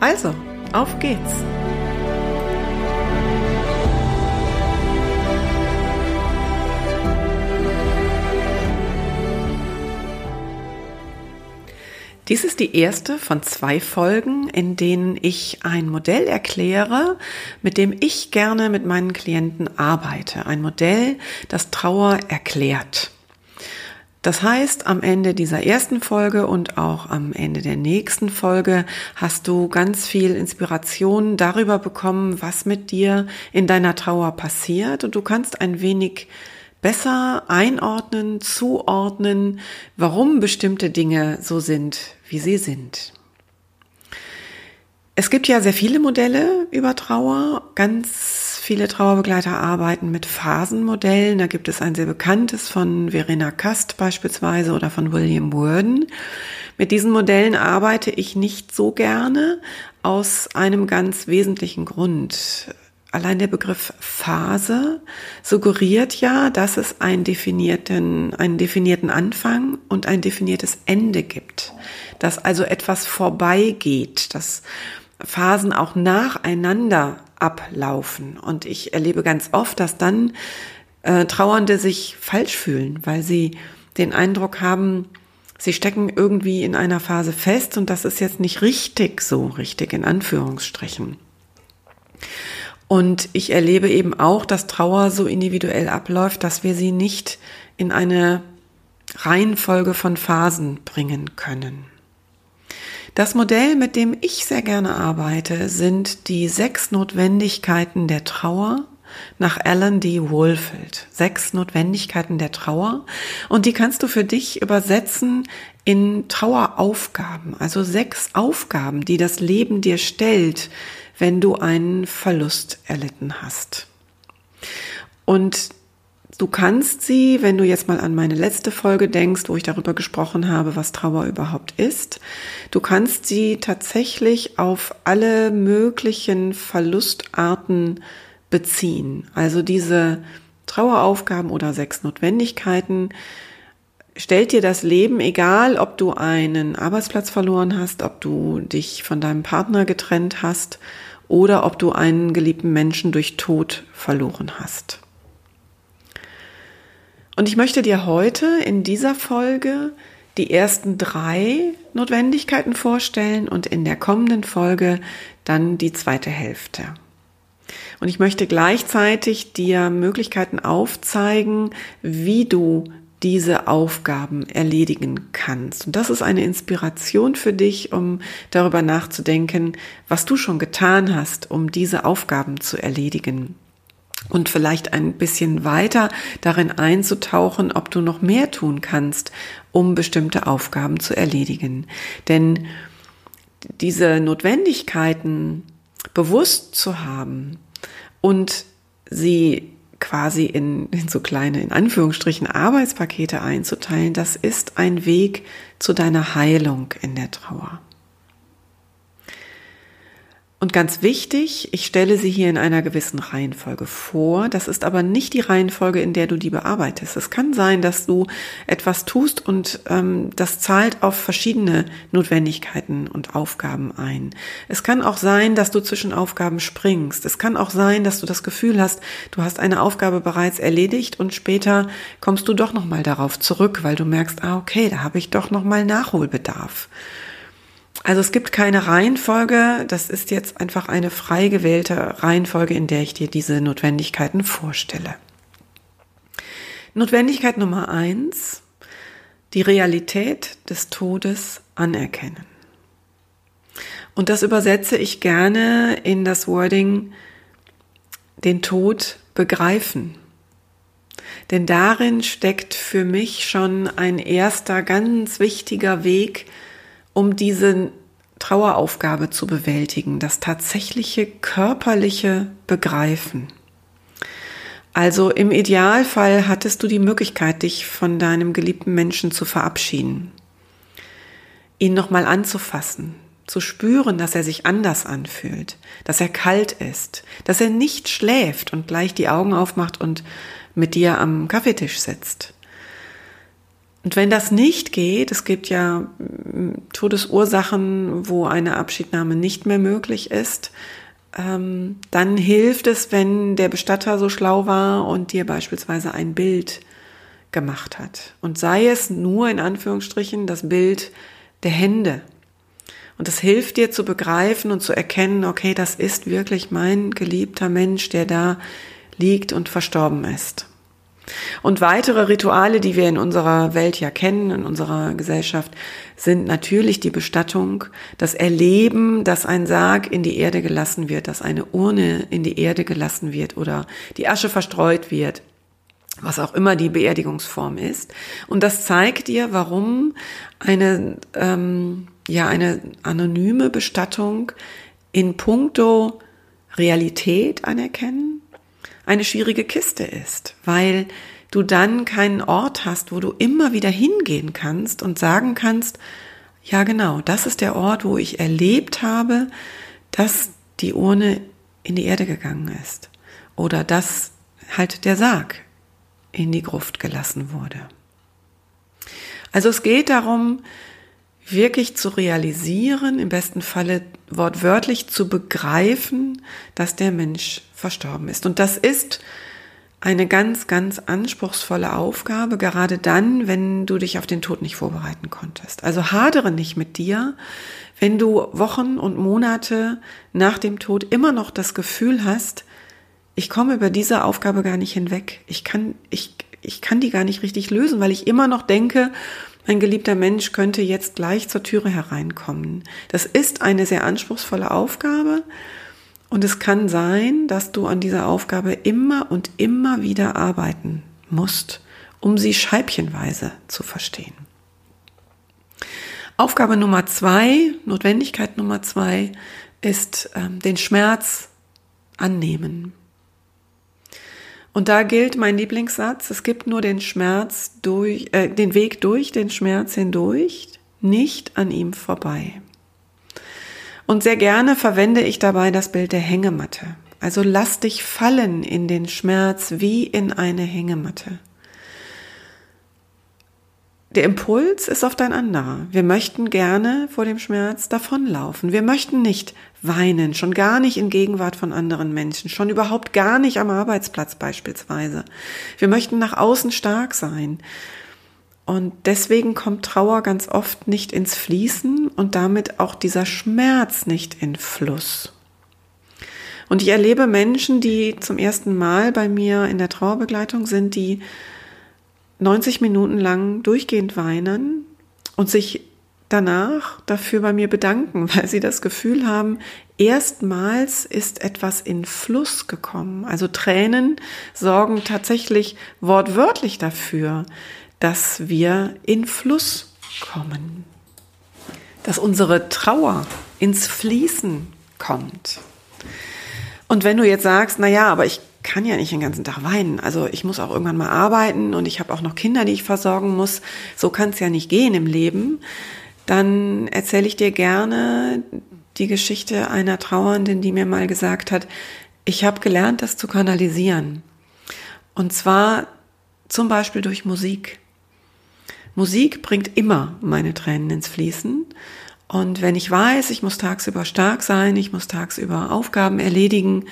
Also, auf geht's! Dies ist die erste von zwei Folgen, in denen ich ein Modell erkläre, mit dem ich gerne mit meinen Klienten arbeite. Ein Modell, das Trauer erklärt. Das heißt, am Ende dieser ersten Folge und auch am Ende der nächsten Folge hast du ganz viel Inspiration darüber bekommen, was mit dir in deiner Trauer passiert und du kannst ein wenig besser einordnen, zuordnen, warum bestimmte Dinge so sind, wie sie sind. Es gibt ja sehr viele Modelle über Trauer. Ganz viele Trauerbegleiter arbeiten mit Phasenmodellen. Da gibt es ein sehr bekanntes von Verena Kast beispielsweise oder von William Worden. Mit diesen Modellen arbeite ich nicht so gerne aus einem ganz wesentlichen Grund. Allein der Begriff Phase suggeriert ja, dass es einen definierten, einen definierten Anfang und ein definiertes Ende gibt. Dass also etwas vorbeigeht, dass Phasen auch nacheinander ablaufen. Und ich erlebe ganz oft, dass dann äh, Trauernde sich falsch fühlen, weil sie den Eindruck haben, sie stecken irgendwie in einer Phase fest und das ist jetzt nicht richtig so, richtig in Anführungsstrichen. Und ich erlebe eben auch, dass Trauer so individuell abläuft, dass wir sie nicht in eine Reihenfolge von Phasen bringen können. Das Modell, mit dem ich sehr gerne arbeite, sind die sechs Notwendigkeiten der Trauer nach Alan D. Wohlfeld. Sechs Notwendigkeiten der Trauer. Und die kannst du für dich übersetzen in Traueraufgaben. Also sechs Aufgaben, die das Leben dir stellt, wenn du einen Verlust erlitten hast. Und Du kannst sie, wenn du jetzt mal an meine letzte Folge denkst, wo ich darüber gesprochen habe, was Trauer überhaupt ist, du kannst sie tatsächlich auf alle möglichen Verlustarten beziehen. Also diese Traueraufgaben oder sechs Notwendigkeiten stellt dir das Leben, egal ob du einen Arbeitsplatz verloren hast, ob du dich von deinem Partner getrennt hast oder ob du einen geliebten Menschen durch Tod verloren hast. Und ich möchte dir heute in dieser Folge die ersten drei Notwendigkeiten vorstellen und in der kommenden Folge dann die zweite Hälfte. Und ich möchte gleichzeitig dir Möglichkeiten aufzeigen, wie du diese Aufgaben erledigen kannst. Und das ist eine Inspiration für dich, um darüber nachzudenken, was du schon getan hast, um diese Aufgaben zu erledigen und vielleicht ein bisschen weiter darin einzutauchen, ob du noch mehr tun kannst, um bestimmte Aufgaben zu erledigen. Denn diese Notwendigkeiten bewusst zu haben und sie quasi in, in so kleine, in Anführungsstrichen, Arbeitspakete einzuteilen, das ist ein Weg zu deiner Heilung in der Trauer. Und ganz wichtig, ich stelle sie hier in einer gewissen Reihenfolge vor. Das ist aber nicht die Reihenfolge, in der du die bearbeitest. Es kann sein, dass du etwas tust und ähm, das zahlt auf verschiedene Notwendigkeiten und Aufgaben ein. Es kann auch sein, dass du zwischen Aufgaben springst. Es kann auch sein, dass du das Gefühl hast, du hast eine Aufgabe bereits erledigt und später kommst du doch nochmal darauf zurück, weil du merkst, ah, okay, da habe ich doch nochmal Nachholbedarf. Also es gibt keine Reihenfolge, das ist jetzt einfach eine frei gewählte Reihenfolge, in der ich dir diese Notwendigkeiten vorstelle. Notwendigkeit Nummer eins, die Realität des Todes anerkennen. Und das übersetze ich gerne in das Wording den Tod begreifen. Denn darin steckt für mich schon ein erster ganz wichtiger Weg, um diesen Traueraufgabe zu bewältigen, das tatsächliche körperliche Begreifen. Also im Idealfall hattest du die Möglichkeit, dich von deinem geliebten Menschen zu verabschieden, ihn nochmal anzufassen, zu spüren, dass er sich anders anfühlt, dass er kalt ist, dass er nicht schläft und gleich die Augen aufmacht und mit dir am Kaffeetisch sitzt. Und wenn das nicht geht, es gibt ja mm, Todesursachen, wo eine Abschiednahme nicht mehr möglich ist, ähm, dann hilft es, wenn der Bestatter so schlau war und dir beispielsweise ein Bild gemacht hat. Und sei es nur in Anführungsstrichen das Bild der Hände. Und es hilft dir zu begreifen und zu erkennen, okay, das ist wirklich mein geliebter Mensch, der da liegt und verstorben ist. Und weitere Rituale, die wir in unserer Welt ja kennen, in unserer Gesellschaft, sind natürlich die Bestattung, das Erleben, dass ein Sarg in die Erde gelassen wird, dass eine Urne in die Erde gelassen wird oder die Asche verstreut wird, was auch immer die Beerdigungsform ist. Und das zeigt dir, warum eine, ähm, ja, eine anonyme Bestattung in puncto Realität anerkennen eine schwierige Kiste ist, weil du dann keinen Ort hast, wo du immer wieder hingehen kannst und sagen kannst, ja genau, das ist der Ort, wo ich erlebt habe, dass die Urne in die Erde gegangen ist oder dass halt der Sarg in die Gruft gelassen wurde. Also es geht darum, wirklich zu realisieren, im besten Falle wortwörtlich zu begreifen, dass der Mensch verstorben ist. Und das ist eine ganz, ganz anspruchsvolle Aufgabe, gerade dann, wenn du dich auf den Tod nicht vorbereiten konntest. Also hadere nicht mit dir, wenn du Wochen und Monate nach dem Tod immer noch das Gefühl hast, ich komme über diese Aufgabe gar nicht hinweg. Ich kann, ich, ich kann die gar nicht richtig lösen, weil ich immer noch denke, mein geliebter Mensch könnte jetzt gleich zur Türe hereinkommen. Das ist eine sehr anspruchsvolle Aufgabe und es kann sein, dass du an dieser Aufgabe immer und immer wieder arbeiten musst, um sie scheibchenweise zu verstehen. Aufgabe Nummer zwei, Notwendigkeit Nummer zwei ist ähm, den Schmerz annehmen. Und da gilt mein Lieblingssatz, es gibt nur den Schmerz durch, äh, den Weg durch den Schmerz hindurch, nicht an ihm vorbei. Und sehr gerne verwende ich dabei das Bild der Hängematte. Also lass dich fallen in den Schmerz wie in eine Hängematte. Der Impuls ist oft ein anderer. Wir möchten gerne vor dem Schmerz davonlaufen. Wir möchten nicht weinen, schon gar nicht in Gegenwart von anderen Menschen, schon überhaupt gar nicht am Arbeitsplatz beispielsweise. Wir möchten nach außen stark sein. Und deswegen kommt Trauer ganz oft nicht ins Fließen und damit auch dieser Schmerz nicht in Fluss. Und ich erlebe Menschen, die zum ersten Mal bei mir in der Trauerbegleitung sind, die 90 Minuten lang durchgehend weinen und sich danach dafür bei mir bedanken, weil sie das Gefühl haben, erstmals ist etwas in Fluss gekommen. Also Tränen sorgen tatsächlich wortwörtlich dafür, dass wir in Fluss kommen, dass unsere Trauer ins Fließen kommt. Und wenn du jetzt sagst, na ja, aber ich kann ja nicht den ganzen Tag weinen. Also ich muss auch irgendwann mal arbeiten und ich habe auch noch Kinder, die ich versorgen muss. So kann es ja nicht gehen im Leben. Dann erzähle ich dir gerne die Geschichte einer Trauernden, die mir mal gesagt hat, ich habe gelernt, das zu kanalisieren. Und zwar zum Beispiel durch Musik. Musik bringt immer meine Tränen ins Fließen. Und wenn ich weiß, ich muss tagsüber stark sein, ich muss tagsüber Aufgaben erledigen,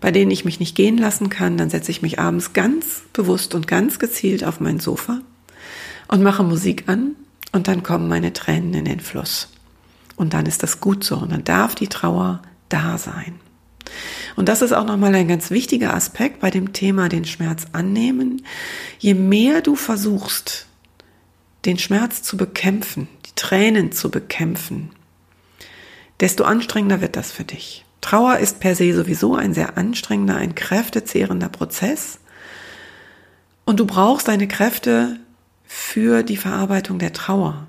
bei denen ich mich nicht gehen lassen kann, dann setze ich mich abends ganz bewusst und ganz gezielt auf mein Sofa und mache Musik an und dann kommen meine Tränen in den Fluss. Und dann ist das gut so und dann darf die Trauer da sein. Und das ist auch nochmal ein ganz wichtiger Aspekt bei dem Thema den Schmerz annehmen. Je mehr du versuchst, den Schmerz zu bekämpfen, Tränen zu bekämpfen, desto anstrengender wird das für dich. Trauer ist per se sowieso ein sehr anstrengender, ein kräftezehrender Prozess. Und du brauchst deine Kräfte für die Verarbeitung der Trauer.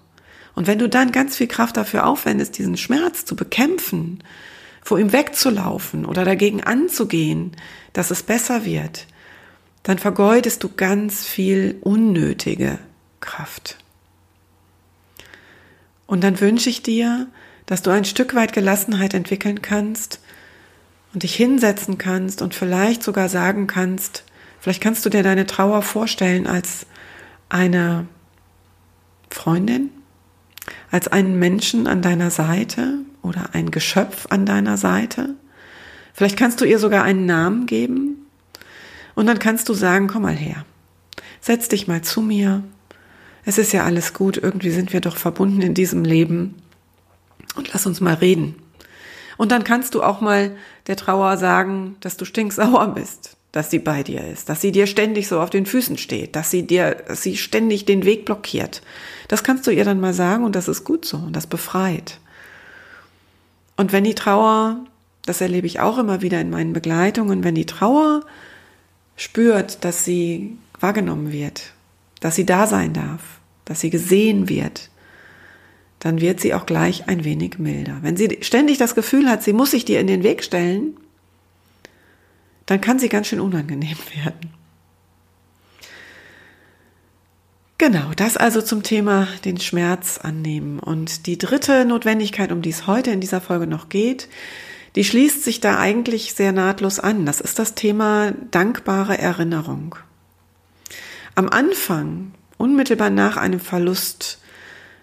Und wenn du dann ganz viel Kraft dafür aufwendest, diesen Schmerz zu bekämpfen, vor ihm wegzulaufen oder dagegen anzugehen, dass es besser wird, dann vergeudest du ganz viel unnötige Kraft. Und dann wünsche ich dir, dass du ein Stück weit Gelassenheit entwickeln kannst und dich hinsetzen kannst und vielleicht sogar sagen kannst, vielleicht kannst du dir deine Trauer vorstellen als eine Freundin, als einen Menschen an deiner Seite oder ein Geschöpf an deiner Seite. Vielleicht kannst du ihr sogar einen Namen geben und dann kannst du sagen, komm mal her, setz dich mal zu mir. Es ist ja alles gut, irgendwie sind wir doch verbunden in diesem Leben und lass uns mal reden. Und dann kannst du auch mal der Trauer sagen, dass du stinksauer bist, dass sie bei dir ist, dass sie dir ständig so auf den Füßen steht, dass sie dir, dass sie ständig den Weg blockiert. Das kannst du ihr dann mal sagen und das ist gut so und das befreit. Und wenn die Trauer, das erlebe ich auch immer wieder in meinen Begleitungen, wenn die Trauer spürt, dass sie wahrgenommen wird, dass sie da sein darf, dass sie gesehen wird, dann wird sie auch gleich ein wenig milder. Wenn sie ständig das Gefühl hat, sie muss sich dir in den Weg stellen, dann kann sie ganz schön unangenehm werden. Genau, das also zum Thema den Schmerz annehmen. Und die dritte Notwendigkeit, um die es heute in dieser Folge noch geht, die schließt sich da eigentlich sehr nahtlos an. Das ist das Thema dankbare Erinnerung. Am Anfang, unmittelbar nach einem Verlust,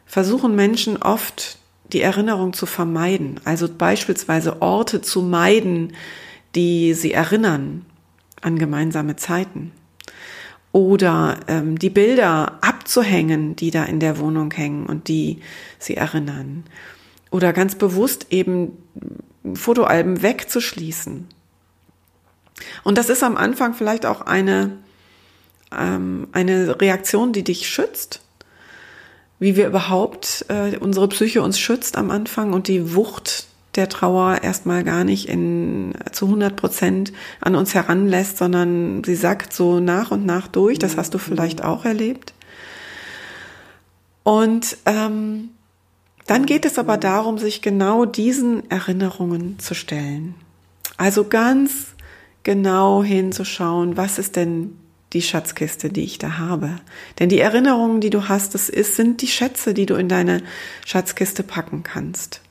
versuchen Menschen oft die Erinnerung zu vermeiden, also beispielsweise Orte zu meiden, die sie erinnern an gemeinsame Zeiten. Oder ähm, die Bilder abzuhängen, die da in der Wohnung hängen und die sie erinnern. Oder ganz bewusst eben Fotoalben wegzuschließen. Und das ist am Anfang vielleicht auch eine, ähm, eine Reaktion, die dich schützt, wie wir überhaupt äh, unsere Psyche uns schützt am Anfang und die Wucht der Trauer erstmal gar nicht in, zu 100 Prozent an uns heranlässt, sondern sie sackt so nach und nach durch. Das hast du vielleicht auch erlebt. Und ähm, dann geht es aber darum, sich genau diesen Erinnerungen zu stellen. Also ganz genau hinzuschauen, was ist denn die Schatzkiste, die ich da habe. Denn die Erinnerungen, die du hast, das ist, sind die Schätze, die du in deine Schatzkiste packen kannst.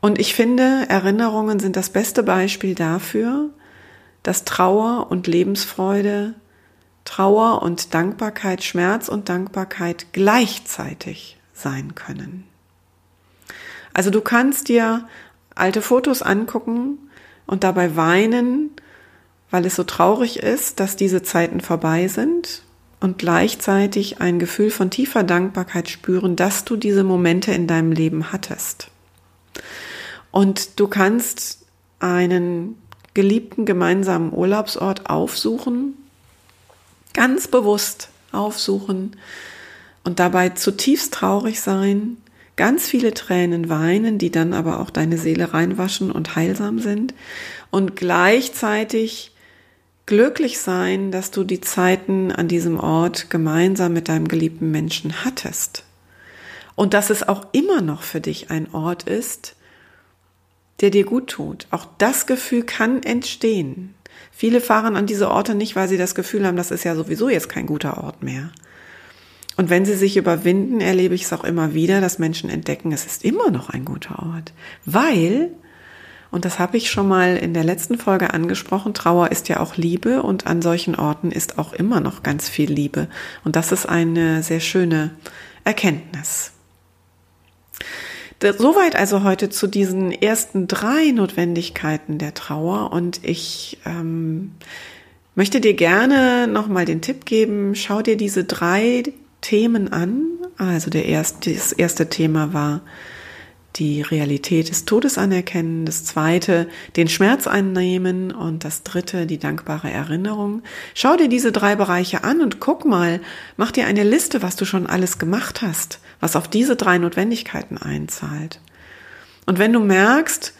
Und ich finde, Erinnerungen sind das beste Beispiel dafür, dass Trauer und Lebensfreude, Trauer und Dankbarkeit, Schmerz und Dankbarkeit gleichzeitig sein können. Also du kannst dir alte Fotos angucken und dabei weinen, weil es so traurig ist, dass diese Zeiten vorbei sind und gleichzeitig ein Gefühl von tiefer Dankbarkeit spüren, dass du diese Momente in deinem Leben hattest. Und du kannst einen geliebten gemeinsamen Urlaubsort aufsuchen, ganz bewusst aufsuchen und dabei zutiefst traurig sein, ganz viele Tränen weinen, die dann aber auch deine Seele reinwaschen und heilsam sind und gleichzeitig glücklich sein, dass du die Zeiten an diesem Ort gemeinsam mit deinem geliebten Menschen hattest. Und dass es auch immer noch für dich ein Ort ist, der dir gut tut. Auch das Gefühl kann entstehen. Viele fahren an diese Orte nicht, weil sie das Gefühl haben, das ist ja sowieso jetzt kein guter Ort mehr. Und wenn sie sich überwinden, erlebe ich es auch immer wieder, dass Menschen entdecken, es ist immer noch ein guter Ort. Weil und das habe ich schon mal in der letzten Folge angesprochen. Trauer ist ja auch Liebe und an solchen Orten ist auch immer noch ganz viel Liebe. Und das ist eine sehr schöne Erkenntnis. Soweit also heute zu diesen ersten drei Notwendigkeiten der Trauer. Und ich ähm, möchte dir gerne nochmal den Tipp geben, schau dir diese drei Themen an. Also der erste, das erste Thema war die Realität des Todes anerkennen, das zweite den Schmerz einnehmen und das dritte die dankbare Erinnerung. Schau dir diese drei Bereiche an und guck mal, mach dir eine Liste, was du schon alles gemacht hast, was auf diese drei Notwendigkeiten einzahlt. Und wenn du merkst,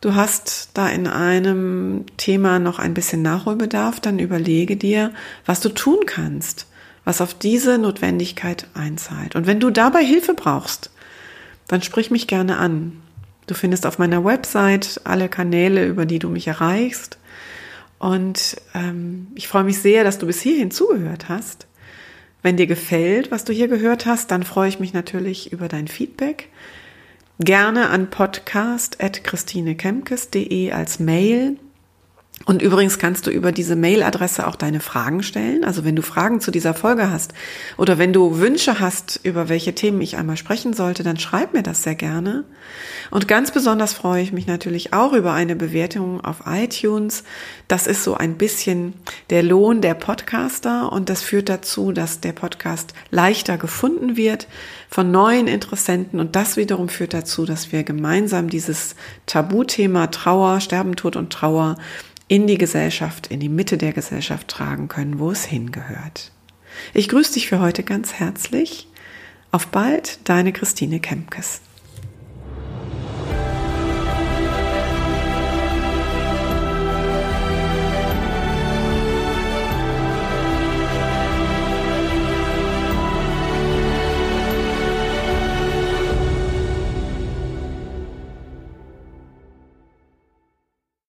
du hast da in einem Thema noch ein bisschen Nachholbedarf, dann überlege dir, was du tun kannst, was auf diese Notwendigkeit einzahlt. Und wenn du dabei Hilfe brauchst, dann sprich mich gerne an. Du findest auf meiner Website alle Kanäle, über die du mich erreichst. Und ähm, ich freue mich sehr, dass du bis hierhin zugehört hast. Wenn dir gefällt, was du hier gehört hast, dann freue ich mich natürlich über dein Feedback. Gerne an podcast.christinekemkes.de als Mail und übrigens kannst du über diese Mailadresse auch deine Fragen stellen. Also wenn du Fragen zu dieser Folge hast oder wenn du Wünsche hast, über welche Themen ich einmal sprechen sollte, dann schreib mir das sehr gerne. Und ganz besonders freue ich mich natürlich auch über eine Bewertung auf iTunes. Das ist so ein bisschen der Lohn der Podcaster und das führt dazu, dass der Podcast leichter gefunden wird von neuen Interessenten und das wiederum führt dazu, dass wir gemeinsam dieses Tabuthema Trauer, Sterben, Tod und Trauer in die Gesellschaft, in die Mitte der Gesellschaft tragen können, wo es hingehört. Ich grüße dich für heute ganz herzlich. Auf bald, deine Christine Kempkes.